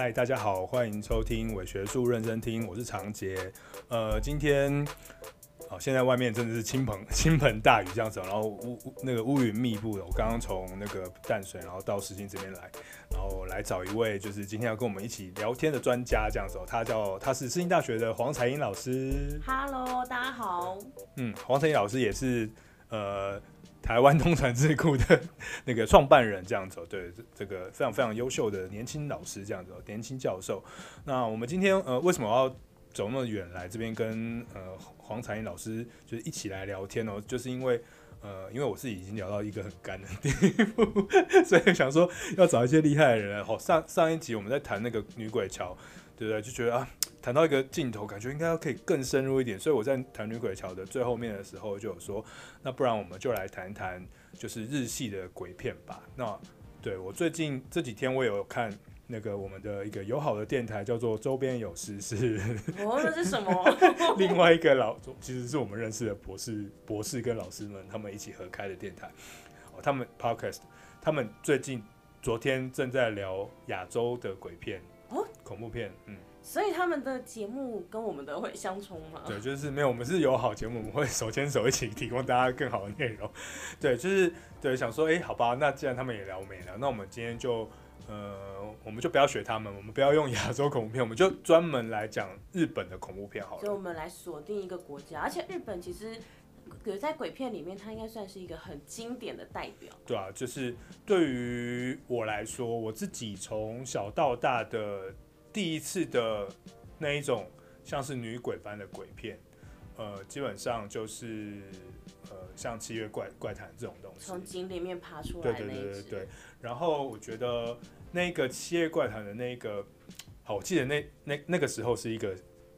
嗨，大家好，欢迎收听伪学术认真听，我是常杰。呃，今天啊、呃，现在外面真的是倾盆 倾盆大雨这样子，然后乌那个乌云密布的。我刚刚从那个淡水，然后到石井这边来，然后来找一位就是今天要跟我们一起聊天的专家这样子。他叫他是世新大学的黄彩英老师。Hello，大家好。嗯，黄彩英老师也是呃。台湾通传智库的那个创办人这样子，对，这个非常非常优秀的年轻老师这样子，年轻教授。那我们今天呃为什么要走那么远来这边跟呃黄彩英老师就是一起来聊天哦？就是因为呃因为我自己已经聊到一个很干的地步，所以想说要找一些厉害的人。好，上上一集我们在谈那个女鬼桥。对不对？就觉得啊，谈到一个尽头，感觉应该要可以更深入一点。所以我在谈女鬼桥的最后面的时候，就有说，那不然我们就来谈一谈，就是日系的鬼片吧。那对我最近这几天，我有看那个我们的一个友好的电台，叫做周边有事是。哦，那是什么？另外一个老，其实是我们认识的博士、博士跟老师们，他们一起合开的电台。哦，他们 podcast，他们最近昨天正在聊亚洲的鬼片。哦，恐怖片，嗯，所以他们的节目跟我们的会相冲吗？对，就是没有，我们是有好节目，我们会手牵手一起提供大家更好的内容。对，就是对，想说，哎、欸，好吧，那既然他们也聊，我们也聊，那我们今天就，呃，我们就不要学他们，我们不要用亚洲恐怖片，我们就专门来讲日本的恐怖片好了。所以我们来锁定一个国家，而且日本其实。在鬼片里面，它应该算是一个很经典的代表。对啊，就是对于我来说，我自己从小到大的第一次的那一种像是女鬼般的鬼片，呃，基本上就是呃，像《七月怪怪谈》这种东西，从井里面爬出来的。对对对对对。然后我觉得那个《七月怪谈》的那个，好，我记得那那那个时候是一个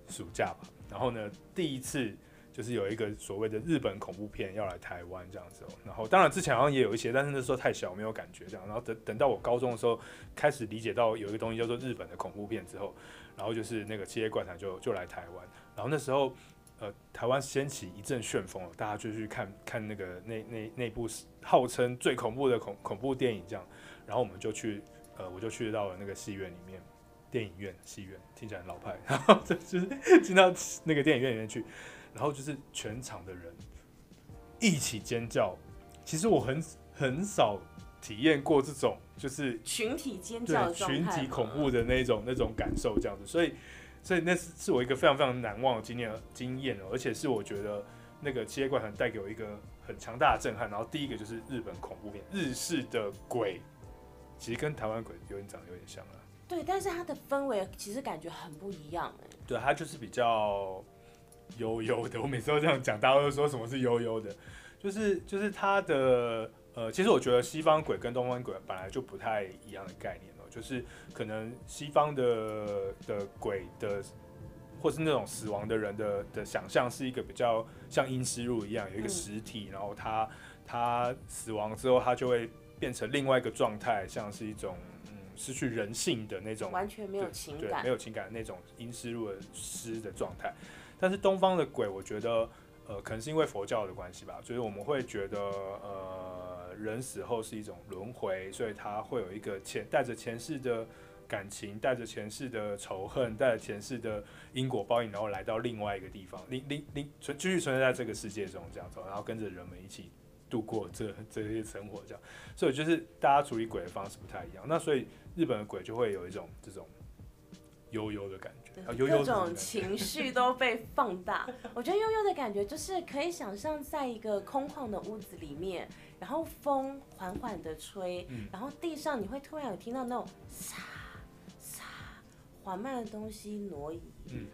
暑假吧。然后呢，第一次。就是有一个所谓的日本恐怖片要来台湾这样子哦，然后当然之前好像也有一些，但是那时候太小没有感觉这样，然后等等到我高中的时候开始理解到有一个东西叫做日本的恐怖片之后，然后就是那个《七夜怪谈》就就来台湾，然后那时候呃台湾掀起一阵旋风，大家就去看看那个那那那部号称最恐怖的恐恐怖电影这样，然后我们就去呃我就去到了那个戏院里面，电影院戏院听起来很老派，然后就就是进到那个电影院里面去。然后就是全场的人一起尖叫，其实我很很少体验过这种就是群体尖叫、群体恐怖的那种那种感受，这样子，所以所以那是是我一个非常非常难忘的经验经验，而且是我觉得那个《七夜怪谈》带给我一个很强大的震撼。然后第一个就是日本恐怖片，日式的鬼，其实跟台湾鬼有点长得有点像啊。对，但是它的氛围其实感觉很不一样哎。对，它就是比较。悠悠的，我每次都这样讲，大家都说什么是悠悠的，就是就是它的呃，其实我觉得西方鬼跟东方鬼本来就不太一样的概念哦，就是可能西方的的鬼的，或是那种死亡的人的的想象是一个比较像阴尸入一样，有一个实体，然后他他死亡之后，他就会变成另外一个状态，像是一种嗯失去人性的那种，完全没有情感，对，没有情感的那种阴尸路的尸的状态。但是东方的鬼，我觉得，呃，可能是因为佛教的关系吧，就是我们会觉得，呃，人死后是一种轮回，所以他会有一个前带着前世的感情，带着前世的仇恨，带着前世的因果报应，然后来到另外一个地方，另另另存继续存在在这个世界中这样子，然后跟着人们一起度过这这些生活这样，所以就是大家处理鬼的方式不太一样。那所以日本的鬼就会有一种这种悠悠的感觉。各种情绪都被放大，我觉得悠悠的感觉就是可以想象在一个空旷的屋子里面，然后风缓缓的吹，然后地上你会突然有听到那种沙沙缓慢的东西挪移，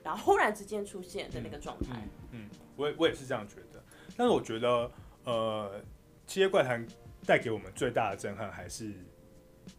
然后忽然之间出现的那个状态。嗯，嗯，我也我也是这样觉得，但是我觉得呃，《七夜怪谈》带给我们最大的震撼还是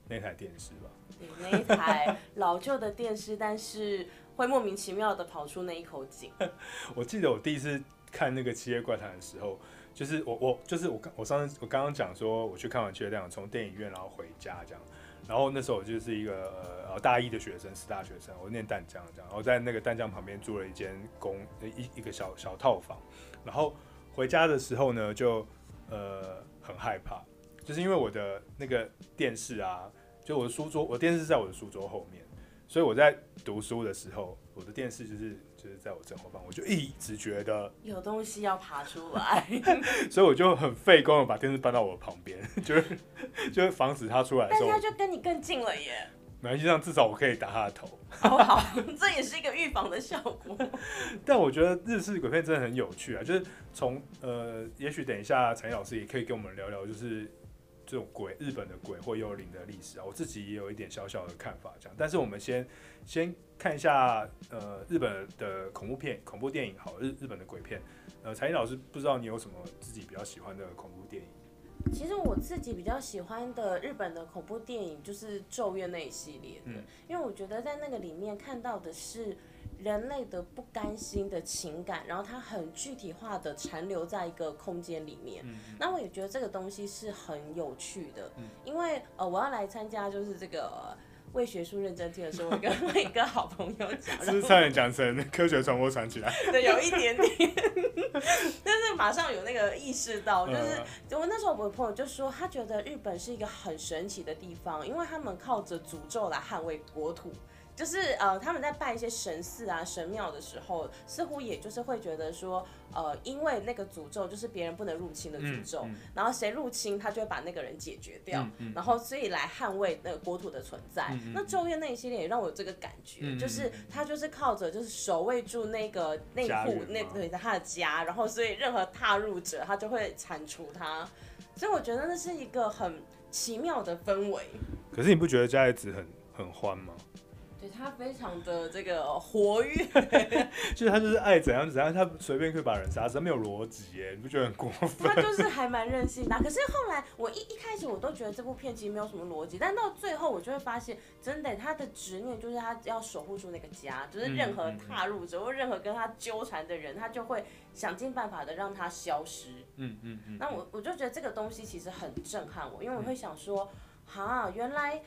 那台电视吧。对，那一台老旧的电视，但是。会莫名其妙的跑出那一口井。我记得我第一次看那个《七夜怪谈》的时候，就是我我就是我刚我上次我刚刚讲说我去看完《七夜怪谈》，从电影院然后回家这样，然后那时候我就是一个呃大一的学生，师大学生，我念淡江这样，然后在那个淡江旁边租了一间公一一个小小套房，然后回家的时候呢就呃很害怕，就是因为我的那个电视啊，就我的书桌，我电视在我的书桌后面。所以我在读书的时候，我的电视就是就是在我正后方，我就一直觉得有东西要爬出来，所以我就很费工的把电视搬到我旁边，就是就是防止它出来的时候。但是它就跟你更近了耶。没关系，这样至少我可以打他的头。好好，这也是一个预防的效果。但我觉得日式鬼片真的很有趣啊，就是从呃，也许等一下陈老师也可以跟我们聊聊，就是这种鬼日本的鬼或幽灵的历史啊。我自己也有一点小小的看法，这样。但是我们先先看一下呃日本的恐怖片、恐怖电影，好，日日本的鬼片。呃，陈老师不知道你有什么自己比较喜欢的恐怖电影？其实我自己比较喜欢的日本的恐怖电影就是《咒怨》那一系列的，嗯，因为我觉得在那个里面看到的是人类的不甘心的情感，然后它很具体化的残留在一个空间里面。嗯，那我也觉得这个东西是很有趣的，因为呃我要来参加就是这个。为学术认真听的时候，我跟 我一个好朋友讲，是差点讲成科学传播传起来。对，有一点点，但是马上有那个意识到，就是我那时候我的朋友就说，他觉得日本是一个很神奇的地方，因为他们靠着诅咒来捍卫国土。就是呃，他们在拜一些神寺啊、神庙的时候，似乎也就是会觉得说，呃，因为那个诅咒就是别人不能入侵的诅咒，嗯嗯、然后谁入侵，他就会把那个人解决掉，嗯嗯、然后所以来捍卫那个国土的存在。嗯嗯、那咒怨那一系列也让我有这个感觉，嗯、就是他就是靠着就是守卫住那个那户那对他的家，然后所以任何踏入者他就会铲除他，所以我觉得那是一个很奇妙的氛围。可是你不觉得加叶子很很欢吗？他非常的这个活跃，就是他就是爱怎样怎样，他随便可以把人杀死，他没有逻辑耶，你不觉得很过分？他就是还蛮任性的。可是后来我一一开始我都觉得这部片其实没有什么逻辑，但到最后我就会发现，真的他的执念就是他要守护住那个家，就是任何踏入者或任何跟他纠缠的人，他就会想尽办法的让他消失。嗯嗯嗯。那我我就觉得这个东西其实很震撼我，因为我会想说，哈，原来。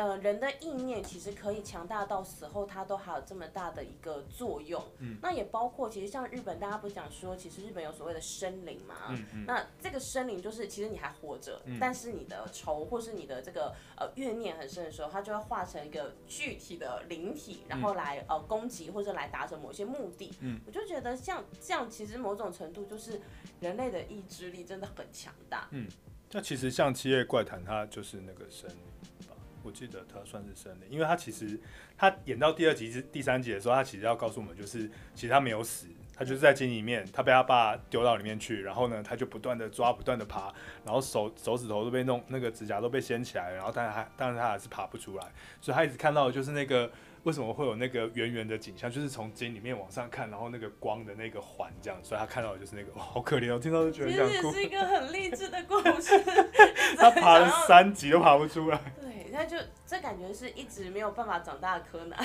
呃，人的意念其实可以强大到死后，它都还有这么大的一个作用。嗯，那也包括其实像日本，大家不是讲说，其实日本有所谓的生灵嘛。嗯嗯。那这个生灵就是，其实你还活着，嗯、但是你的仇或是你的这个呃怨念很深的时候，它就会化成一个具体的灵体，然后来呃攻击或者来达成某些目的。嗯，我就觉得像这样，其实某种程度就是人类的意志力真的很强大。嗯，那其实像《七夜怪谈》，它就是那个生灵。我记得他算是生的，因为他其实他演到第二集、第三集的时候，他其实要告诉我们，就是其实他没有死，他就是在井里面，他被他爸丢到里面去，然后呢，他就不断的抓、不断的爬，然后手手指头都被弄，那个指甲都被掀起来，然后但是他但是他还是爬不出来，所以他一直看到的就是那个。为什么会有那个圆圆的景象？就是从井里面往上看，然后那个光的那个环这样，所以他看到的就是那个，哦、好可怜哦，听到就觉得想哭。其实是一个很励志的故事。他爬了 三级都爬不出来。对，他就这感觉是一直没有办法长大的柯南。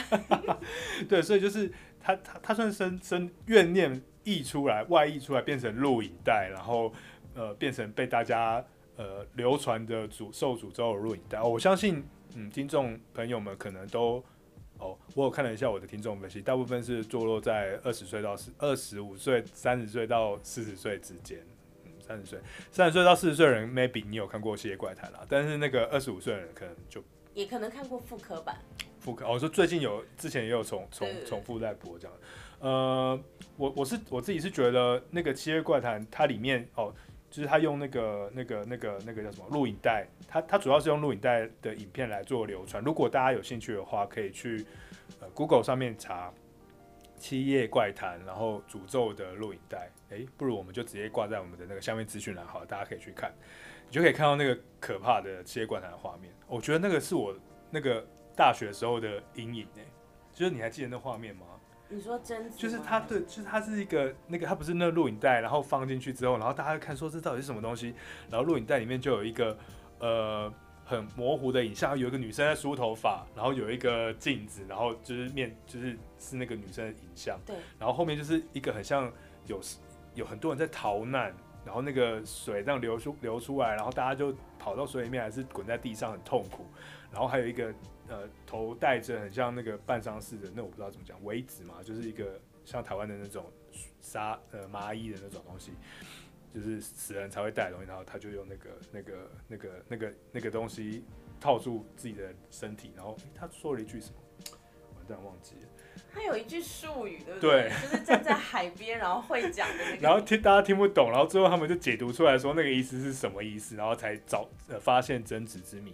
对，所以就是他他他算生生怨念溢出来，外溢出来变成录影带，然后呃变成被大家呃流传的诅受诅咒的录影带。我相信嗯听众朋友们可能都。哦，我有看了一下我的听众分析，大部分是坐落在二十岁到四二十五岁、三十岁到四十岁之间。嗯，三十岁、三十岁到四十岁的人，maybe 你有看过《七夜怪谈》啦，但是那个二十五岁的人可能就也可能看过复刻版。复刻，我、哦、说最近有，之前也有重重重复在播这样。呃，我我是我自己是觉得那个《七夜怪谈》它里面哦。就是他用那个、那个、那个、那个叫什么录影带，他他主要是用录影带的影片来做流传。如果大家有兴趣的话，可以去呃 Google 上面查《七夜怪谈》，然后诅咒的录影带。诶、欸，不如我们就直接挂在我们的那个下面资讯栏，好，大家可以去看，你就可以看到那个可怕的《七夜怪谈》的画面。我觉得那个是我那个大学时候的阴影诶，就是你还记得那画面吗？你说真就是它对，就是它是一个那个，它不是那个录影带，然后放进去之后，然后大家看说这到底是什么东西，然后录影带里面就有一个呃很模糊的影像，有一个女生在梳头发，然后有一个镜子，然后就是面就是是那个女生的影像，对，然后后面就是一个很像有有很多人在逃难，然后那个水这样流出流出来，然后大家就跑到水里面，还是滚在地上很痛苦，然后还有一个。呃，头戴着很像那个半丧事的，那我不知道怎么讲，围子嘛，就是一个像台湾的那种纱呃麻衣的那种东西，就是死人才会带的东西，然后他就用那个那个那个那个那个东西套住自己的身体，然后他说了一句什么？但忘记了。他有一句术语，对不对？对，就是站在海边，然后会讲的那个。然后听大家听不懂，然后最后他们就解读出来说那个意思是什么意思，然后才找呃发现真实之谜。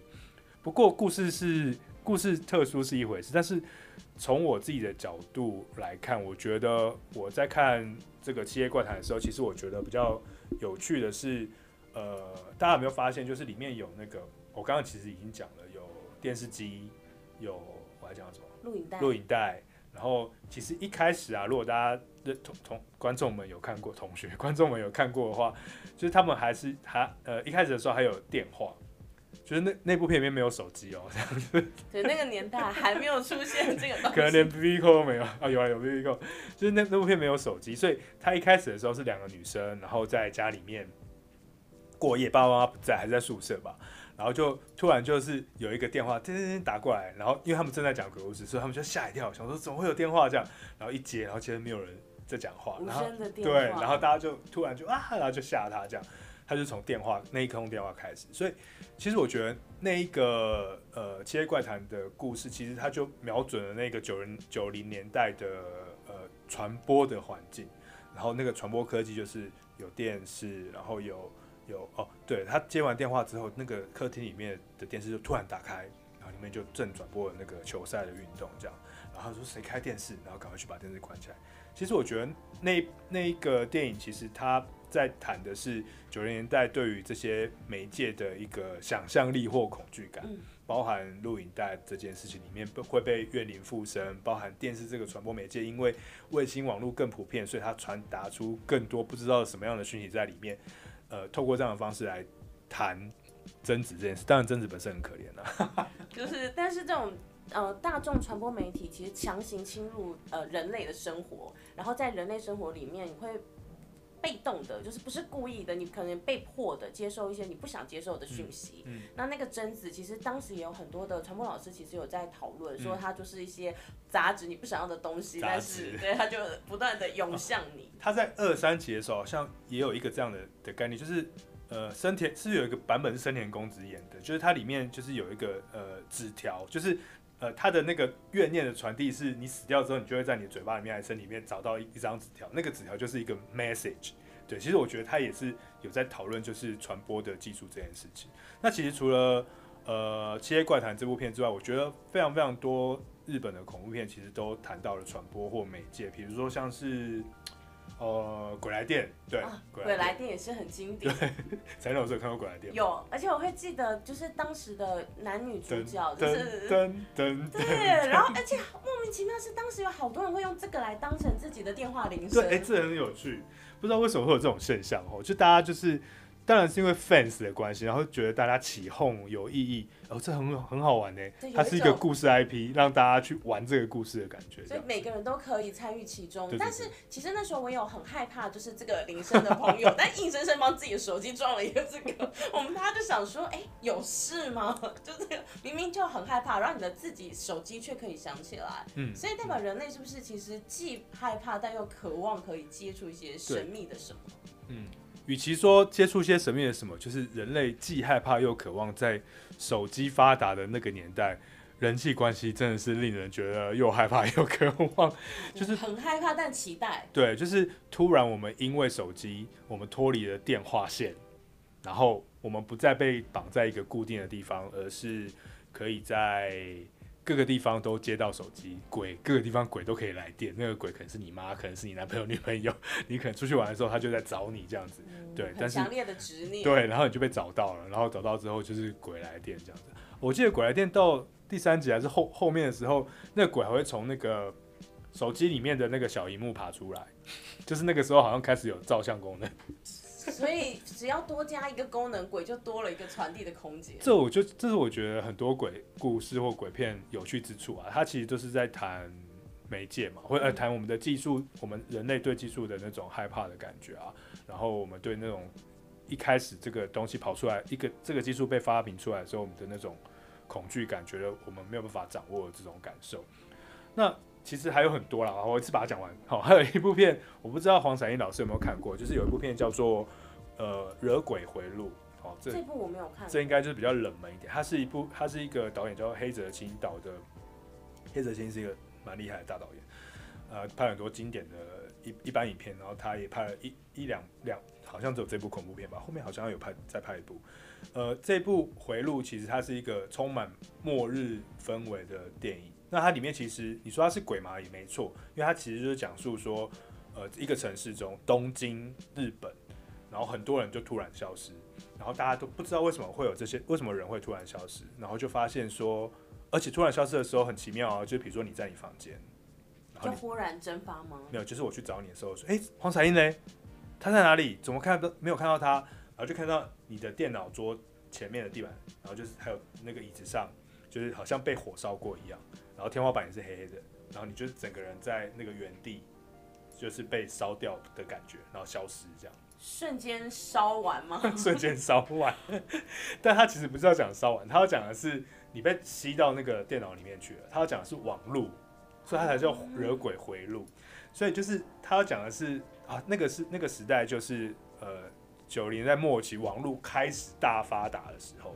不过故事是故事特殊是一回事，但是从我自己的角度来看，我觉得我在看这个《七夜怪谈》的时候，其实我觉得比较有趣的是，呃，大家有没有发现，就是里面有那个我刚刚其实已经讲了，有电视机，有我还讲什么？录影带。录影带。然后其实一开始啊，如果大家的同同观众们有看过，同学观众们有看过的话，就是他们还是还呃一开始的时候还有电话，就是那那部片里面没有手机哦，这样子。对，那个年代还没有出现这个东西。可能连 BB Call 都没有啊，有啊有 BB Call，就是那那部片没有手机，所以他一开始的时候是两个女生，然后在家里面过夜，爸爸妈妈不在，还是在宿舍吧。然后就突然就是有一个电话，叮叮叮打过来，然后因为他们正在讲鬼故事，所以他们就吓一跳，想说怎么会有电话这样，然后一接，然后其实没有人在讲话，然后对，然后大家就突然就啊，然后就吓他这样，他就从电话那一通电话开始，所以其实我觉得那一个呃《七夜怪谈》的故事，其实他就瞄准了那个九零九零年代的呃传播的环境，然后那个传播科技就是有电视，然后有。有哦，对，他接完电话之后，那个客厅里面的电视就突然打开，然后里面就正转播了那个球赛的运动，这样，然后说谁开电视，然后赶快去把电视关起来。其实我觉得那那一个电影，其实他在谈的是九零年代对于这些媒介的一个想象力或恐惧感，包含录影带这件事情里面会被怨灵附身，包含电视这个传播媒介，因为卫星网络更普遍，所以它传达出更多不知道什么样的讯息在里面。呃，透过这样的方式来谈贞子这件事，当然贞子本身很可怜啊。就是，但是这种呃大众传播媒体其实强行侵入呃人类的生活，然后在人类生活里面，你会被动的，就是不是故意的，你可能被迫的接受一些你不想接受的讯息。嗯。嗯，那那个贞子，其实当时也有很多的传播老师，其实有在讨论说，它就是一些杂质，你不想要的东西，但是对它就不断的涌向你。他、哦、在二三集的时候，好像也有一个这样的的概念，就是呃，生田是，是有一个版本是生田公子演的，就是它里面就是有一个呃纸条，就是呃他的那个怨念的传递，是你死掉之后，你就会在你嘴巴里面、还是里面找到一一张纸条，那个纸条就是一个 message。对，其实我觉得他也是有在讨论就是传播的技术这件事情。那其实除了呃《七夜怪谈》这部片之外，我觉得非常非常多日本的恐怖片其实都谈到了传播或媒介，比如说像是。呃，鬼来电，对，啊、鬼来电也是很经典。对，才老师有看过鬼来电？有，而且我会记得，就是当时的男女主角，就是噔噔，对，然后而且莫名其妙是当时有好多人会用这个来当成自己的电话铃声。对，哎、欸，这很有趣，不知道为什么会有这种现象哦，就大家就是。当然是因为 fans 的关系，然后觉得大家起哄有意义，然哦，这很很好玩呢。它是一个故事 IP，让大家去玩这个故事的感觉。所以每个人都可以参与其中。但是其实那时候我有很害怕，就是这个铃声的朋友，但硬生生帮自己的手机装了一个这个，我们大家就想说，哎、欸，有事吗？就这个明明就很害怕，然后你的自己手机却可以响起来。嗯。所以代表人类是不是其实既害怕，但又渴望可以接触一些神秘的什么？嗯。与其说接触些神秘的什么，就是人类既害怕又渴望。在手机发达的那个年代，人际关系真的是令人觉得又害怕又渴望，就是很害怕但期待。对，就是突然我们因为手机，我们脱离了电话线，然后我们不再被绑在一个固定的地方，而是可以在。各个地方都接到手机，鬼各个地方鬼都可以来电。那个鬼可能是你妈，可能是你男朋友、女朋友。你可能出去玩的时候，他就在找你这样子。嗯、对，但是强烈的执念。对，然后你就被找到了，然后找到之后就是鬼来电这样子。我记得鬼来电到第三集还是后后面的时候，那个鬼还会从那个手机里面的那个小荧幕爬出来，就是那个时候好像开始有照相功能。所以只要多加一个功能，鬼就多了一个传递的空间。这我就这是我觉得很多鬼故事或鬼片有趣之处啊，它其实就是在谈媒介嘛，或者谈我们的技术，我们人类对技术的那种害怕的感觉啊，然后我们对那种一开始这个东西跑出来，一个这个技术被发明出来的时候，我们的那种恐惧感，觉得我们没有办法掌握这种感受。那其实还有很多啦，我一次把它讲完。好，还有一部片，我不知道黄闪一老师有没有看过，就是有一部片叫做呃《惹鬼回路》。哦，这这部我没有看。这应该就是比较冷门一点。它是一部，它是一个导演叫黑泽清导的。黑泽清是一个蛮厉害的大导演，呃，拍很多经典的一一般影片，然后他也拍了一一两两，好像只有这部恐怖片吧，后面好像有拍再拍一部。呃，这部《回路》其实它是一个充满末日氛围的电影。那它里面其实你说它是鬼嘛也没错，因为它其实就是讲述说，呃，一个城市中，东京、日本，然后很多人就突然消失，然后大家都不知道为什么会有这些，为什么人会突然消失，然后就发现说，而且突然消失的时候很奇妙啊，就比如说你在你房间，就忽然蒸发吗？没有，就是我去找你的时候说，哎，黄彩英呢？他在哪里？怎么看都没有看到他。然后就看到你的电脑桌前面的地板，然后就是还有那个椅子上，就是好像被火烧过一样，然后天花板也是黑黑的，然后你就是整个人在那个原地，就是被烧掉的感觉，然后消失这样。瞬间烧完吗？瞬间烧完，但他其实不是要讲烧完，他要讲的是你被吸到那个电脑里面去了，他要讲的是网路，所以他才叫惹鬼回路，所以就是他要讲的是啊，那个是那个时代就是呃。九零在末期，网路开始大发达的时候，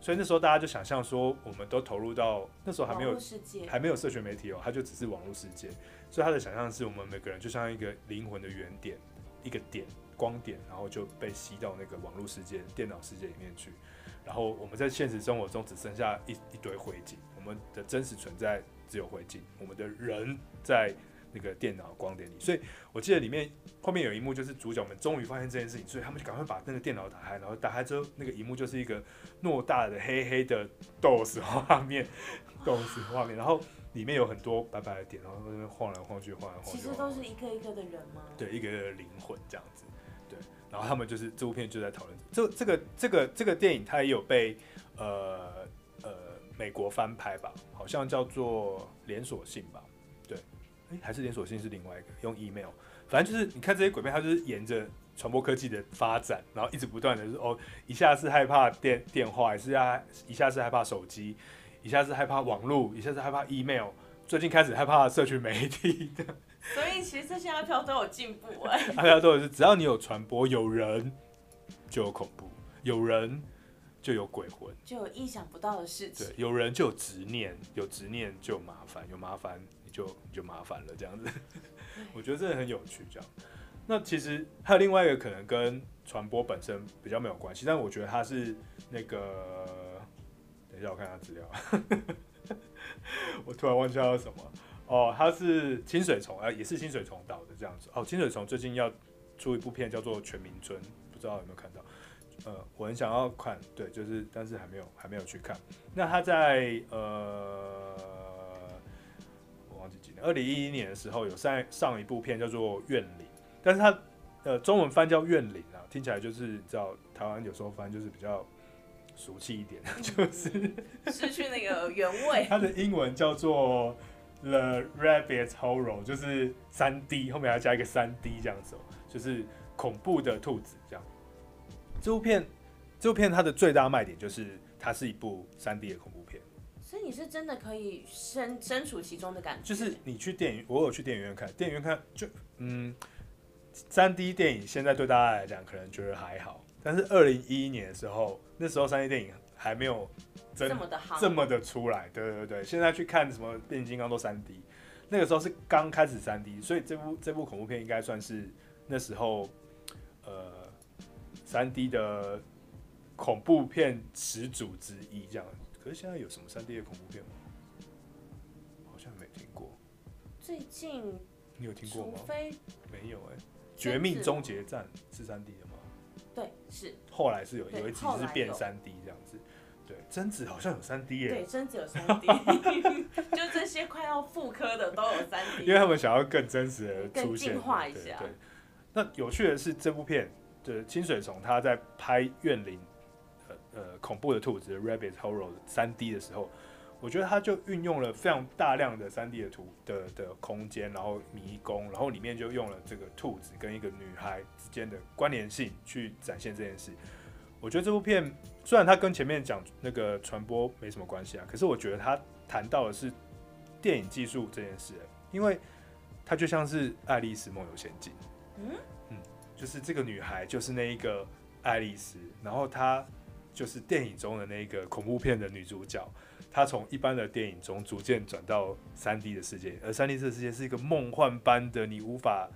所以那时候大家就想象说，我们都投入到那时候还没有还没有社群媒体哦，它就只是网络世界，所以他的想象是我们每个人就像一个灵魂的原点，一个点光点，然后就被吸到那个网络世界、电脑世界里面去，然后我们在现实生活中只剩下一一堆灰烬，我们的真实存在只有灰烬，我们的人在。那个电脑光点里，所以我记得里面后面有一幕，就是主角们终于发现这件事情，所以他们就赶快把那个电脑打开，然后打开之后，那个萤幕就是一个偌大的黑黑的 DOS 画面，DOS 画面，然后里面有很多白白的点，然后在那边晃来晃去，晃来晃去。其实都是一个一个的人吗？对，一个个灵魂这样子。对，然后他们就是这部片就在讨论这这个这个这个电影，它也有被呃呃美国翻拍吧，好像叫做连锁性吧。哎，还是连锁性是另外一个用 email，反正就是你看这些鬼片，它就是沿着传播科技的发展，然后一直不断的是哦，一下是害怕电电话，是啊，一下是害怕手机，一下是害怕网络，一下是害怕 email，最近开始害怕社群媒体的。所以其实这些阿飘都有进步哎。阿飘都有是，只要你有传播，有人就有恐怖，有人就有鬼魂，就有意想不到的事情。对，有人就有执念，有执念就有麻烦，有麻烦。就就麻烦了，这样子，我觉得这很有趣。这样，那其实还有另外一个可能跟传播本身比较没有关系，但我觉得它是那个，等一下我看下资料，我突然忘记叫什么哦，它是清水虫啊，也是清水虫导的这样子哦。清水虫最近要出一部片叫做《全民村》，不知道有没有看到？呃，我很想要看，对，就是但是还没有还没有去看。那他在呃。二零一一年的时候有上上一部片叫做《怨灵》，但是它呃中文翻叫《怨灵》啊，听起来就是你知道台湾有时候翻就是比较俗气一点，就是 失去那个原味。它的英文叫做《The Rabbit Horror》，就是三 D 后面还加一个三 D 这样子，就是恐怖的兔子这样。这部片这部片它的最大卖点就是它是一部三 D 的恐怖以你是真的可以身身处其中的感觉，就是你去电影，我有去电影院看，电影院看就嗯，三 D 电影现在对大家来讲可能觉得还好，但是二零一一年的时候，那时候三 D 电影还没有真这么的好，这么的出来，对对对，现在去看什么变形金刚都三 D，那个时候是刚开始三 D，所以这部这部恐怖片应该算是那时候呃三 D 的恐怖片始祖之一这样。可是现在有什么三 D 的恐怖片吗？好像没听过。最近你有听过吗？除非没有哎、欸，《绝命终结战》是三 D 的吗？对，是。后来是有有一集是变三 D 这样子。对，贞子好像有三 D 耶。对，贞子有三 D，就这些快要复刻的都有三 D。因为他们想要更真实的出现，进化一下。对，对。那有趣的是，这部片的清水虫他在拍《怨灵》。呃，恐怖的兔子 Rabbit Horror 三 D 的时候，我觉得它就运用了非常大量的三 D 的图的的空间，然后迷宫，然后里面就用了这个兔子跟一个女孩之间的关联性去展现这件事。我觉得这部片虽然它跟前面讲那个传播没什么关系啊，可是我觉得它谈到的是电影技术这件事，因为它就像是《爱丽丝梦游仙境》，嗯嗯，就是这个女孩就是那一个爱丽丝，然后她。就是电影中的那个恐怖片的女主角，她从一般的电影中逐渐转到三 D 的世界，而三 D 这个世界是一个梦幻般的，你无法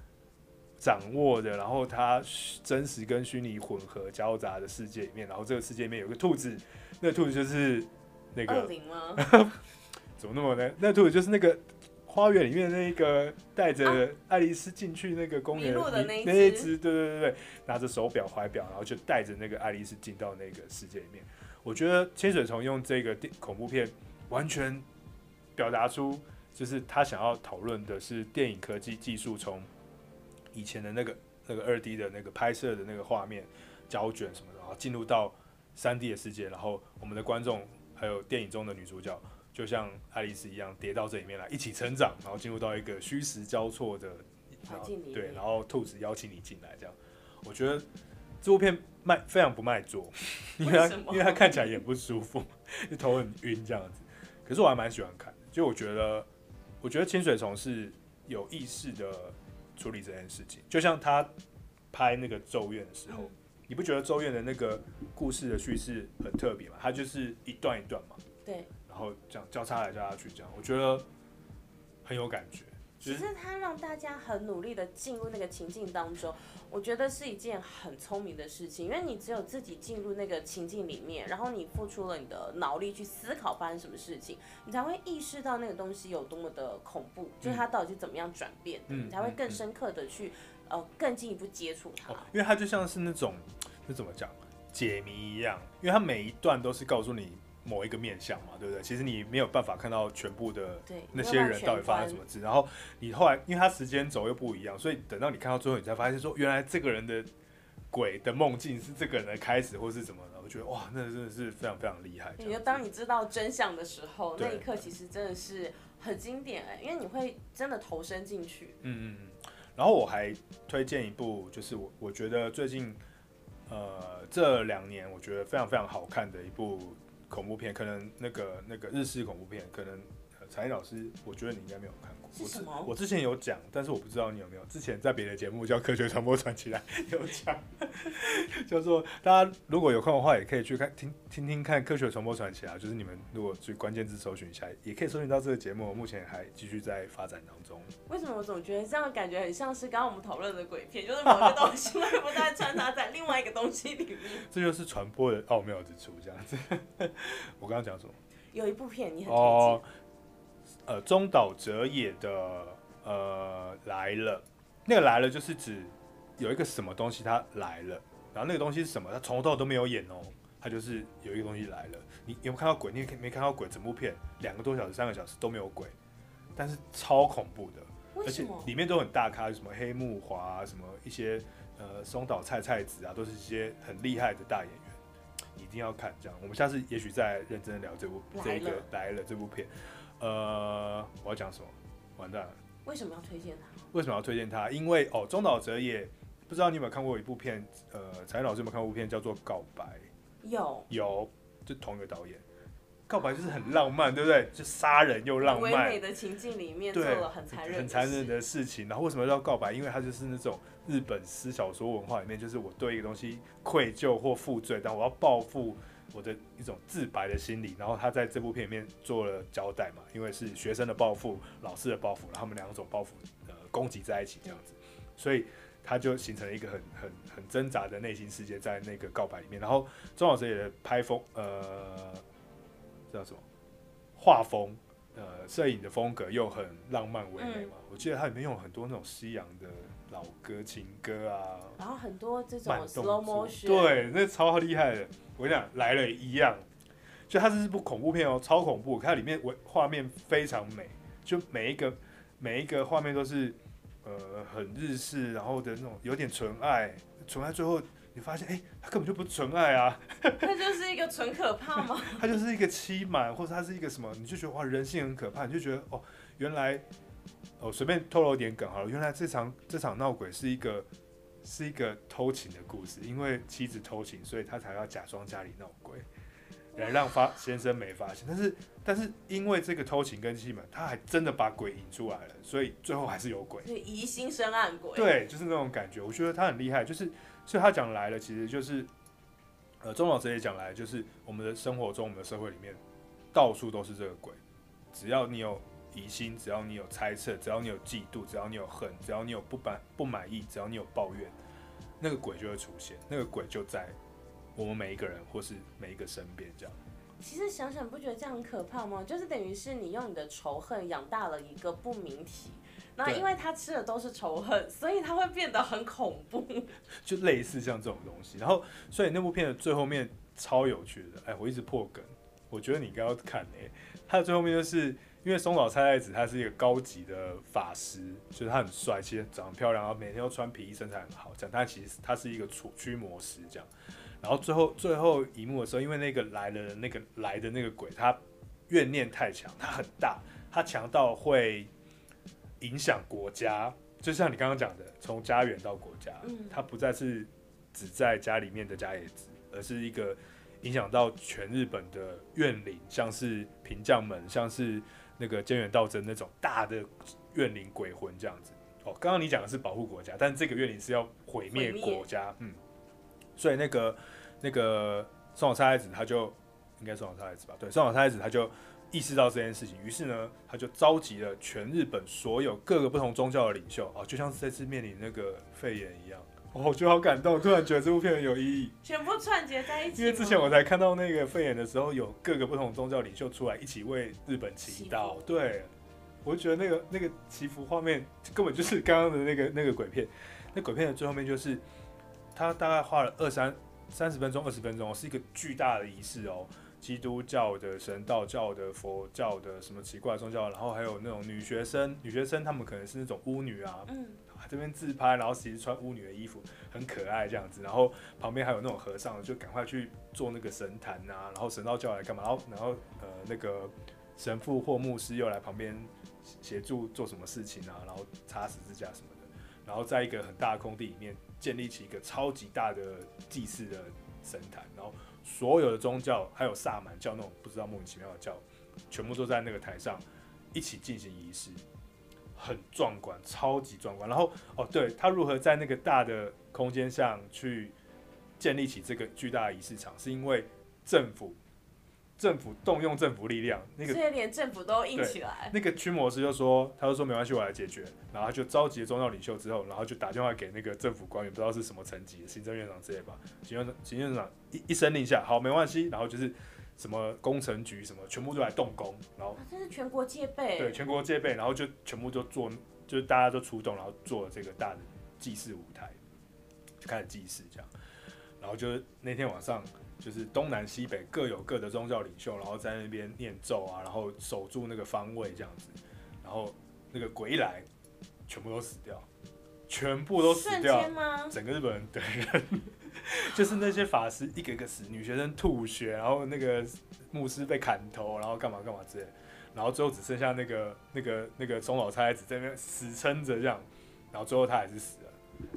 掌握的，然后它真实跟虚拟混合交杂的世界里面，然后这个世界里面有个兔子，那个兔子就是那个 怎么那么呢？那个兔子就是那个花园里面那个带着爱丽丝进去那个公园的那一只，对对对对，拿着手表怀表，然后就带着那个爱丽丝进到那个世界里面。我觉得千水虫用这个电恐怖片，完全表达出就是他想要讨论的是电影科技技术从以前的那个那个二 D 的那个拍摄的那个画面胶卷什么的，然后进入到三 D 的世界，然后我们的观众还有电影中的女主角，就像爱丽丝一样跌到这里面来一起成长，然后进入到一个虚实交错的环境里，对，然后兔子邀请你进来，这样，我觉得这部片。卖非常不卖座，因为他因为他看起来也不舒服，就头很晕这样子。可是我还蛮喜欢看，就我觉得，我觉得清水虫是有意识的处理这件事情。就像他拍那个咒怨的时候，你不觉得咒怨的那个故事的叙事很特别吗？它就是一段一段嘛，对，然后这样交叉来交叉去，这样我觉得很有感觉。其实他让大家很努力的进入那个情境当中，我觉得是一件很聪明的事情，因为你只有自己进入那个情境里面，然后你付出了你的脑力去思考发生什么事情，你才会意识到那个东西有多么的恐怖，就是它到底是怎么样转变的，你才会更深刻的去呃更进一步接触它。因为它就像是那种，那怎么讲，解谜一样，因为它每一段都是告诉你。某一个面相嘛，对不对？其实你没有办法看到全部的那些人到底发生什么事。然后你后来，因为他时间轴又不一样，所以等到你看到最后，你才发现说，原来这个人的鬼的梦境是这个人的开始，或是怎么的。我觉得哇，那真的是非常非常厉害。你就当你知道真相的时候，那一刻其实真的是很经典哎，因为你会真的投身进去。嗯嗯嗯。然后我还推荐一部，就是我我觉得最近呃这两年我觉得非常非常好看的一部。恐怖片可能那个那个日式恐怖片，可能才艺老师，我觉得你应该没有看。是什么？我，我之前有讲，但是我不知道你有没有。之前在别的节目叫《科学传播传奇》来有讲，叫做大家如果有空的话，也可以去看听听听看《科学传播传奇》啊。就是你们如果去关键字搜寻一下，也可以搜寻到这个节目。目前还继续在发展当中。为什么我总觉得这样感觉很像是刚刚我们讨论的鬼片，就是某一个东西会不断穿插在另外一个东西里面。这就是传播的奥妙之处，这样子。我刚刚讲什么？有一部片你很推荐。呃，中岛哲也的呃来了，那个来了就是指有一个什么东西它来了，然后那个东西是什么？它从头到尾都没有演哦，它就是有一个东西来了。你有没有看到鬼？你也没看到鬼？整部片两个多小时、三个小时都没有鬼，但是超恐怖的，而且里面都很大咖，什么黑木华啊，什么一些呃松岛菜菜子啊，都是一些很厉害的大演员，一定要看。这样，我们下次也许再认真的聊这部这一个来了这部片。呃，我要讲什么？完蛋了！为什么要推荐他？为什么要推荐他？因为哦，中岛哲也不知道你有没有看过一部片，呃，采妮老师有没有看过一部片叫做《告白》？有有，就同一个导演，《告白》就是很浪漫，对不对？就杀人又浪漫，唯美的情境里面做了很残忍、很残忍的事情。然后为什么要告白？因为他就是那种日本私小说文化里面，就是我对一个东西愧疚或负罪，但我要报复。我的一种自白的心理，然后他在这部片里面做了交代嘛，因为是学生的报复，老师的报复，然后他们两种报复呃攻击在一起这样子，所以他就形成了一个很很很挣扎的内心世界在那个告白里面，然后钟老师也拍风呃叫什么？画风呃摄影的风格又很浪漫唯美嘛，嗯、我记得它里面用很多那种西洋的。老歌、情歌啊，然后很多这种 slow motion，对，那超厉害的。我跟你讲，来了一样，就它是部恐怖片哦，超恐怖。它里面我画面非常美，就每一个每一个画面都是呃很日式，然后的那种有点纯爱，纯爱最后你发现，哎，它根本就不是纯爱啊，它就是一个纯可怕吗？它就是一个欺瞒，或者它是一个什么？你就觉得哇，人性很可怕，你就觉得哦，原来。哦随便透露一点梗好了，原来这场这场闹鬼是一个是一个偷情的故事，因为妻子偷情，所以他才要假装家里闹鬼，来让发先生没发现。但是但是因为这个偷情跟欺瞒，他还真的把鬼引出来了，所以最后还是有鬼。疑心生暗鬼。对，就是那种感觉。我觉得他很厉害，就是所以他讲来了，其实就是呃，钟老师也讲来，就是我们的生活中，我们的社会里面到处都是这个鬼，只要你有疑心，只要你有猜测，只要你有嫉妒，只要你有恨，只要你有不满不满意，只要你有抱怨，那个鬼就会出现，那个鬼就在我们每一个人或是每一个身边这样。其实想想不觉得这样很可怕吗？就是等于是你用你的仇恨养大了一个不明体。那因为他吃的都是仇恨，所以他会变得很恐怖，就类似像这种东西。然后，所以那部片的最后面超有趣的，哎，我一直破梗，我觉得你应该要看哎。它的最后面就是因为松岛菜菜子他是一个高级的法师，就是他很帅，其实长得漂亮，然后每天都穿皮衣，身材很好，这样。但其实他是一个驱驱魔师这样。然后最后最后一幕的时候，因为那个来的那个来的那个鬼，他怨念太强，他很大，他强到会。影响国家，就像你刚刚讲的，从家园到国家，他不再是只在家里面的家野子，而是一个影响到全日本的怨灵，像是平将门，像是那个菅原道真那种大的怨灵鬼魂这样子。哦，刚刚你讲的是保护国家，但这个怨灵是要毁灭国家，嗯，所以那个那个松岛菜菜子他就应该松岛菜菜子吧？对，松岛菜菜子他就。意识到这件事情，于是呢，他就召集了全日本所有各个不同宗教的领袖啊，就像是这次面临那个肺炎一样，哦，我觉得好感动，突然觉得这部片很有意义，全部串结在一起。因为之前我才看到那个肺炎的时候，有各个不同宗教领袖出来一起为日本祈祷，对，我就觉得那个那个祈福画面根本就是刚刚的那个那个鬼片，那鬼片的最后面就是他大概花了二三三十分钟、二十分钟，是一个巨大的仪式哦。基督教的、神道教的、佛教的，什么奇怪的宗教，然后还有那种女学生，女学生她们可能是那种巫女啊，嗯，这边自拍，然后其实穿巫女的衣服，很可爱这样子，然后旁边还有那种和尚，就赶快去做那个神坛啊，然后神道教来干嘛，然后然后呃那个神父或牧师又来旁边协助做什么事情啊，然后擦十字架什么的，然后在一个很大的空地里面建立起一个超级大的祭祀的神坛，然后。所有的宗教还有萨满教那种不知道莫名其妙的教，全部都在那个台上一起进行仪式，很壮观，超级壮观。然后哦，对，他如何在那个大的空间上去建立起这个巨大的仪式场，是因为政府。政府动用政府力量，那个所以连政府都硬起来。那个驱魔师就说，他就说没关系，我来解决。然后他就召集了宗教领袖之后，然后就打电话给那个政府官员，不知道是什么层级，行政院长之类吧。行政行政长一一声令下，好，没关系。然后就是什么工程局什么，全部都来动工。然后这是全国戒备，对，全国戒备。然后就全部都做，就是大家都出动，然后做了这个大的祭祀舞台，就开始祭祀这样。然后就是那天晚上。就是东南西北各有各的宗教领袖，然后在那边念咒啊，然后守住那个方位这样子，然后那个鬼一来，全部都死掉，全部都死掉，整个日本人的人，就是那些法师一个一个死，女学生吐血，然后那个牧师被砍头，然后干嘛干嘛之类，然后最后只剩下那个那个那个松岛菜菜子在那边死撑着这样，然后最后他还是死了。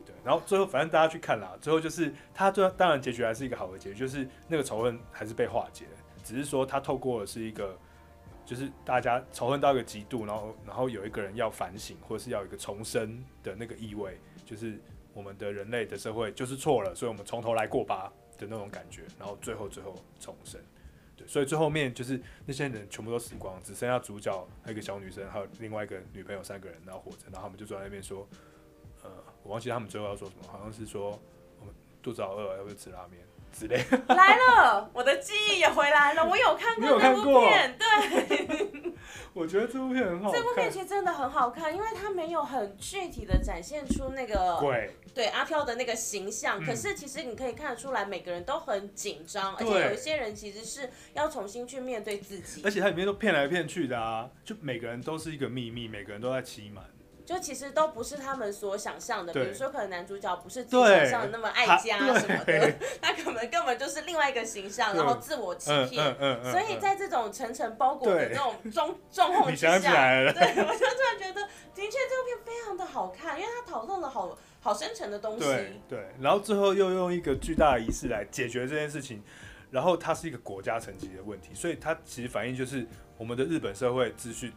对，然后最后反正大家去看啦，最后就是他最后当然结局还是一个好的结局，就是那个仇恨还是被化解，只是说他透过的是一个，就是大家仇恨到一个极度，然后然后有一个人要反省，或是要有一个重生的那个意味，就是我们的人类的社会就是错了，所以我们从头来过吧的那种感觉，然后最后最后重生，对，所以最后面就是那些人全部都死光，只剩下主角还有一个小女生，还有另外一个女朋友三个人然后活着，然后他们就坐在那边说。呃我忘记他们最后要说什么，好像是说我们肚子好饿，要不要吃拉面之类。来了，我的记忆也回来了，我有看过这部片，对。我觉得这部片很好看。这部片其实真的很好看，因为它没有很具体的展现出那个鬼，对阿飘的那个形象，嗯，可是其实你可以看得出来，每个人都很紧张，而且有一些人其实是要重新去面对自己。而且它里面都骗来骗去的啊，就每个人都是一个秘密，每个人都在欺瞒。就其实都不是他们所想象的，比如说可能男主角不是自己想象的那么爱家什么的，他可能根本就是另外一个形象，然后自我欺骗。嗯所以在这种层层包裹的这种状状况之下，对，我就突然觉得，的确这部片非常的好看，因为他讨论了好好深层的东西。对对，然后最后又用一个巨大的仪式来解决这件事情，然后它是一个国家层级的问题，所以它其实反映就是我们的日本社会秩序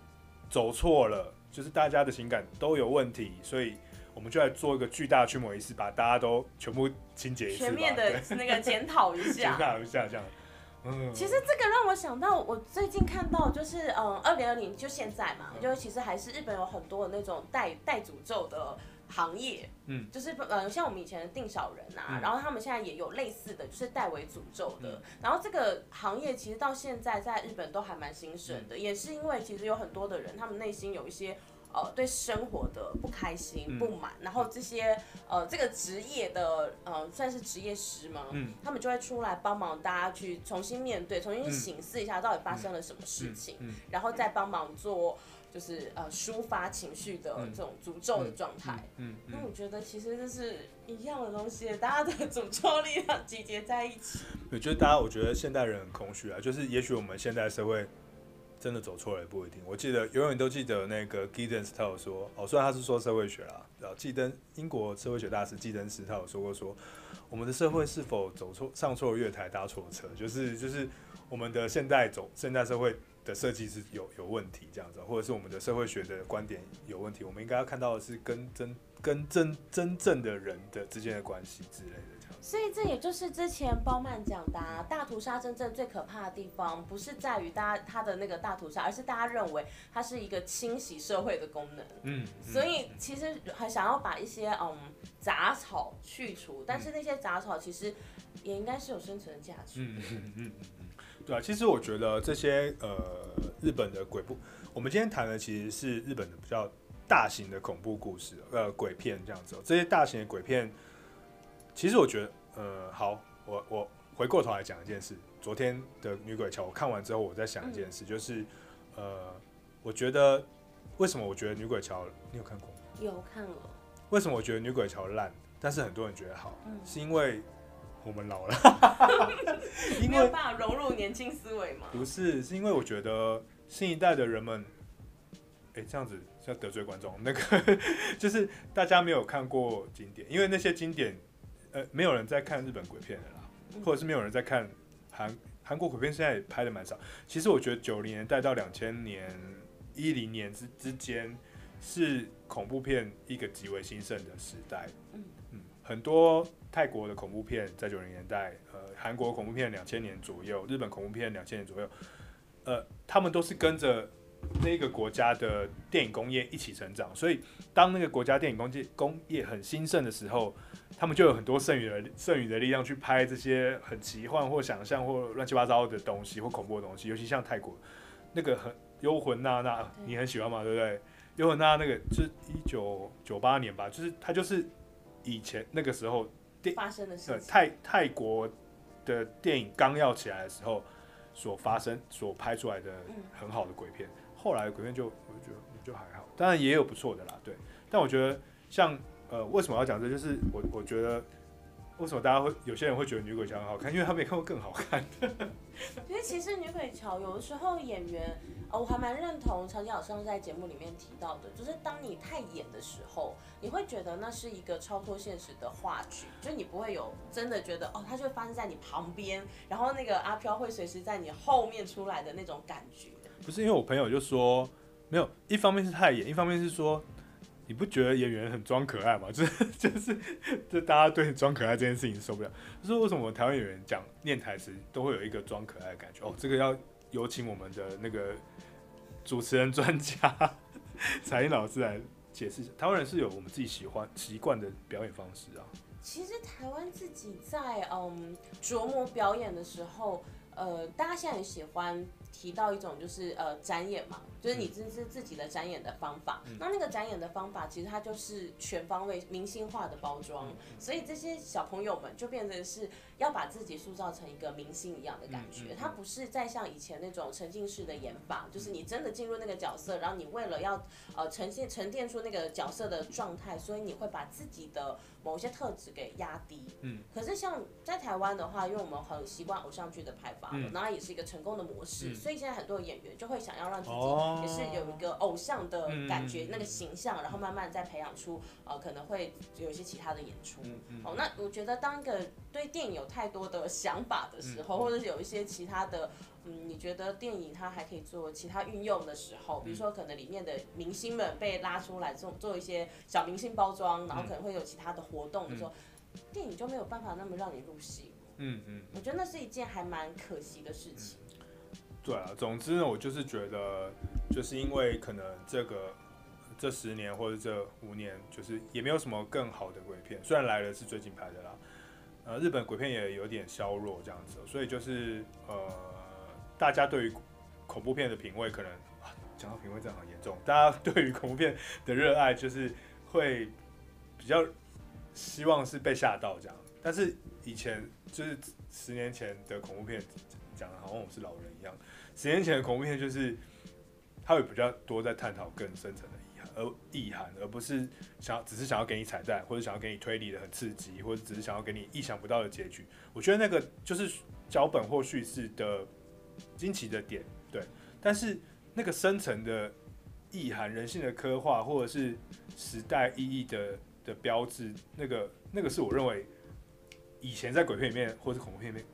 走错了。就是大家的情感都有问题，所以我们就来做一个巨大的驱魔仪式，把大家都全部清洁一次，全面的那个检讨一下，检讨一下这样。嗯，其实这个让我想到，我最近看到就是，嗯，二零二零就现在嘛，就其实还是日本有很多的那种带带诅咒的行业，嗯，就是呃，像我们以前的定小人啊，嗯、然后他们现在也有类似的就是代为诅咒的，嗯、然后这个行业其实到现在在日本都还蛮兴盛的，嗯、也是因为其实有很多的人，他们内心有一些。呃，对生活的不开心、嗯、不满，然后这些呃，这个职业的呃，算是职业师嘛？嗯，他们就会出来帮忙大家去重新面对，重新去醒思一下到底发生了什么事情，然后再帮忙做就是呃抒发情绪的这种诅咒的状态。嗯，那、嗯嗯、我觉得其实这是一样的东西，大家的诅咒力量集结在一起。我觉得大家，我觉得现代人很空虚啊，就是也许我们现代社会。真的走错了也不一定。我记得永远都记得那个纪登斯他有说，哦，虽然他是说社会学啦，然后纪登英国社会学大师纪登斯他有说过说，我们的社会是否走错上错了月台搭错了车，就是就是我们的现代走现代社会的设计是有有问题这样子，或者是我们的社会学的观点有问题，我们应该要看到的是跟真跟真真正的人的之间的关系之类的。所以这也就是之前包曼讲的，啊，大屠杀真正最可怕的地方，不是在于大家他的那个大屠杀，而是大家认为它是一个清洗社会的功能。嗯，嗯，所以其实还想要把一些嗯杂草去除，但是那些杂草其实也应该是有生存的价值。嗯嗯嗯嗯，对啊，其实我觉得这些呃日本的鬼部，我们今天谈的其实是日本的比较大型的恐怖故事，呃鬼片这样子。这些大型的鬼片。其实我觉得，呃，好，我我回过头来讲一件事。昨天的女鬼桥，我看完之后，我在想一件事，嗯、就是，呃，我觉得为什么我觉得女鬼桥，你有看过吗？有看过。为什么我觉得女鬼桥烂，但是很多人觉得好？嗯、是因为我们老了，因为没有办法融入年轻思维吗？不是，是因为我觉得新一代的人们，哎，这样子是要得罪观众，那个 就是大家没有看过经典，因为那些经典。呃，没有人在看日本鬼片的啦，或者是没有人在看韩韩国鬼片，现在也拍的蛮少。其实我觉得九零年代到两千年一零年之之间，是恐怖片一个极为兴盛的时代。嗯，很多泰国的恐怖片在九零年代，呃，韩国恐怖片两千年左右，日本恐怖片两千年左右，呃，他们都是跟着那个国家的电影工业一起成长。所以当那个国家电影工业工业很兴盛的时候，他们就有很多剩余的剩余的力量去拍这些很奇幻或想象或乱七八糟的东西或恐怖的东西，尤其像泰国那个很幽魂娜娜，你很喜欢吗，对不对？幽魂娜娜那个就是一九九八年吧，就是他就是以前那个时候电发生的事情，泰泰国的电影刚要起来的时候所发生所拍出来的很好的鬼片，嗯、后来的鬼片就我觉得就还好，当然也有不错的啦，对。但我觉得像。呃，为什么要讲这？就是我我觉得，为什么大家会有些人会觉得女鬼桥很好看？因为他没看过更好看的。因 为其实女鬼桥有的时候演员，哦，我还蛮认同长颈老师在节目里面提到的，就是当你太演的时候，你会觉得那是一个超脱现实的话剧，就你不会有真的觉得哦，它就会发生在你旁边，然后那个阿飘会随时在你后面出来的那种感觉。不是因为我朋友就说，没有，一方面是太演，一方面是说。你不觉得演员很装可爱吗？就是就是，就大家对装可爱这件事情受不了。就是为什么台湾演员讲念台词都会有一个装可爱的感觉？哦，这个要有请我们的那个主持人专家 彩英老师来解释一下。台湾人是有我们自己喜欢习惯的表演方式啊。其实台湾自己在嗯琢磨表演的时候，呃，大家现在很喜欢提到一种就是呃展演嘛。就是你这是自己的展演的方法，嗯、那那个展演的方法其实它就是全方位明星化的包装，嗯、所以这些小朋友们就变成是要把自己塑造成一个明星一样的感觉，它不是再像以前那种沉浸式的演法，就是你真的进入那个角色，然后你为了要呃呈现沉淀出那个角色的状态，所以你会把自己的某些特质给压低。嗯，可是像在台湾的话，因为我们很习惯偶像剧的拍法，嗯、然后也是一个成功的模式，嗯、所以现在很多演员就会想要让自己、哦。也是有一个偶像的感觉，嗯、那个形象，然后慢慢再培养出，呃，可能会有一些其他的演出。哦，那我觉得当一个对电影有太多的想法的时候，嗯、或者是有一些其他的，嗯，你觉得电影它还可以做其他运用的时候，比如说可能里面的明星们被拉出来做做一些小明星包装，然后可能会有其他的活动的时候，嗯、电影就没有办法那么让你入戏。嗯嗯，我觉得那是一件还蛮可惜的事情。对啊，总之呢，我就是觉得，就是因为可能这个这十年或者这五年，就是也没有什么更好的鬼片，虽然来了是最近拍的啦，呃，日本鬼片也有点削弱这样子，所以就是呃，大家对于恐怖片的品味可能啊。讲到品味真的很严重，大家对于恐怖片的热爱就是会比较希望是被吓到这样，但是以前就是十年前的恐怖片讲的好像我们是老人一样，十年前的恐怖片就是它会比较多在探讨更深层的意涵，而意涵，而不是想要只是想要给你彩蛋，或者想要给你推理的很刺激，或者只是想要给你意想不到的结局。我觉得那个就是脚本或叙事的惊奇的点，对，但是。那个深层的意涵、人性的刻画，或者是时代意义的的标志，那个那个是我认为以前在鬼片里面或者恐怖片里面，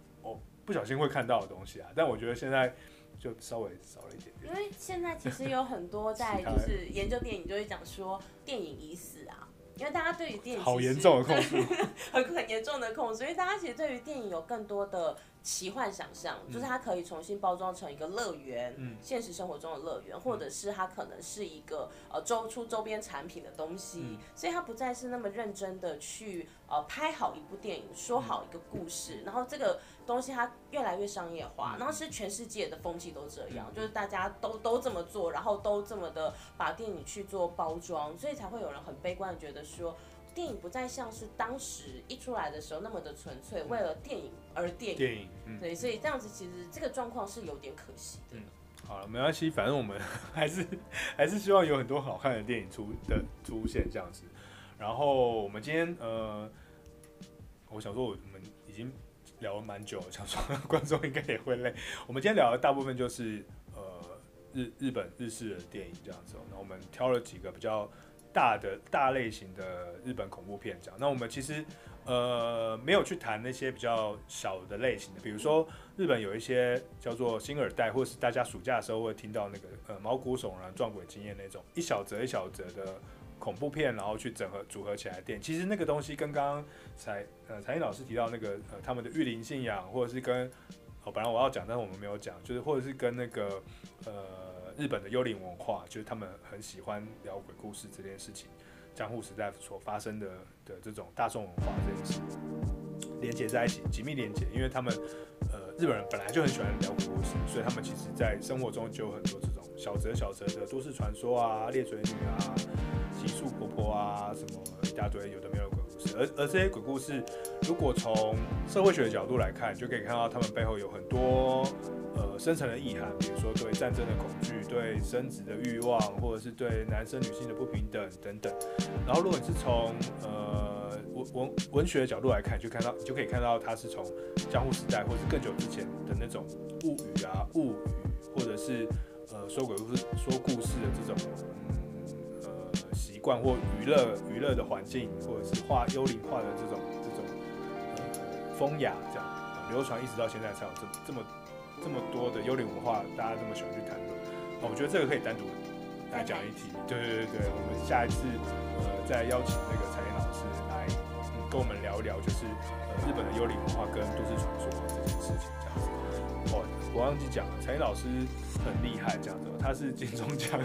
不小心会看到的东西啊。但我觉得现在就稍微少了一点点。因为现在其实有很多在就是研究电影，就会讲说电影已死啊。因为大家对于电影好严重的控诉，很 很严重的控诉，所以大家其实对于电影有更多的。奇幻想象，就是它可以重新包装成一个乐园，嗯，现实生活中的乐园，或者是它可能是一个呃周出周边产品的东西，嗯，所以它不再是那么认真的去呃拍好一部电影，说好一个故事，然后这个东西它越来越商业化，然后是全世界的风气都这样，就是大家都都这么做，然后都这么的把电影去做包装，所以才会有人很悲观的觉得说。电影不再像是当时一出来的时候那么的纯粹，为了电影而电影。电影，嗯，对，所以这样子其实这个状况是有点可惜的。嗯，好了，没关系，反正我们 还是 还是希望有很多好看的电影出的出现这样子。然后我们今天呃，我想说我们已经聊了蛮久了，想说观众应该也会累。我们今天聊的大部分就是呃日日本日式的电影这样子。那我们挑了几个比较。大的大类型的日本恐怖片，这样。那我们其实呃没有去谈那些比较小的类型的，比如说日本有一些叫做新耳袋，或者是大家暑假的时候会听到那个呃毛骨悚然撞鬼经验那种一小则一小则的恐怖片，然后去整合组合起来的电。其实那个东西跟刚刚才呃才英老师提到那个呃他们的御灵信仰，或者是跟哦本来我要讲，但是我们没有讲，就是或者是跟那个呃。日本的幽灵文化，就是他们很喜欢聊鬼故事这件事情，江户时代所发生的的这种大众文化这件事，连接在一起，紧密连接，因为他们呃日本人本来就很喜欢聊鬼故事，所以他们其实在生活中就有很多这种小则小则的都市传说啊、裂嘴女啊、极速婆婆啊什么一大堆有的没有鬼故事，而而这些鬼故事，如果从社会学的角度来看，就可以看到他们背后有很多。深层的意涵，比如说对战争的恐惧，对生殖的欲望，或者是对男生女性的不平等等等。然后，如果你是从呃文文文学的角度来看，就看到就可以看到它是从江户时代，或者是更久之前的那种物语啊、物语，或者是呃说鬼故事、说故事的这种嗯呃习惯或娱乐娱乐的环境，或者是画幽灵画的这种这种呃风雅这样、流传，一直到现在才有这这么。这么多的幽灵文化，大家这么喜欢去谈论，我觉得这个可以单独来讲一题。对对对对，我们下一次呃再邀请那个彩英老师来、嗯、跟我们聊一聊，就是呃日本的幽灵文化跟都市传说这件事情这样子。哦，我忘记讲了，彩英老师很厉害，这样子，他是金钟奖的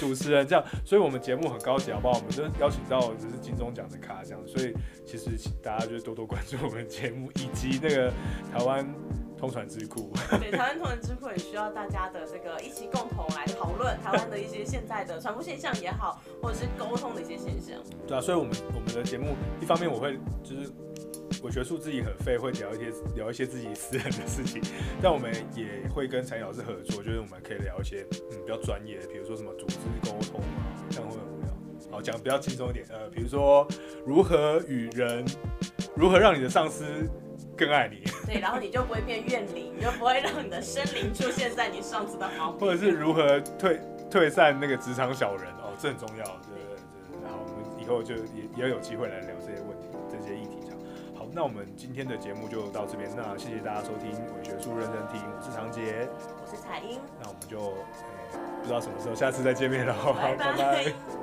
主持人，这样，所以我们节目很高级，好不好？我们就邀请到就是金钟奖的咖，这样，所以其实大家就多多关注我们节目以及那个台湾。通传智库，对，台湾通传智库也需要大家的这个一起共同来讨论台湾的一些现在的传播现象也好，或者是沟通的一些现象。对啊，所以我们我们的节目一方面我会就是我觉得自己很废，会聊一些聊一些自己私人的事情，但我们也会跟陈老师合作，就是我们可以聊一些嗯比较专业的，比如说什么组织沟通啊，这样会很无聊。好，讲比较轻松一点，呃，比如说如何与人，如何让你的上司。更爱你，对，然后你就不会变怨灵，你就不会让你的生灵出现在你上司的旁边，或者是如何退退散那个职场小人哦，这很重要，对对对。然后我们以后就也也要有机会来聊这些问题、这些议题上。好，那我们今天的节目就到这边，那谢谢大家收听伪学术认真听，我是常杰，我是彩英，那我们就、欸、不知道什么时候下次再见面了，好，拜拜。拜拜。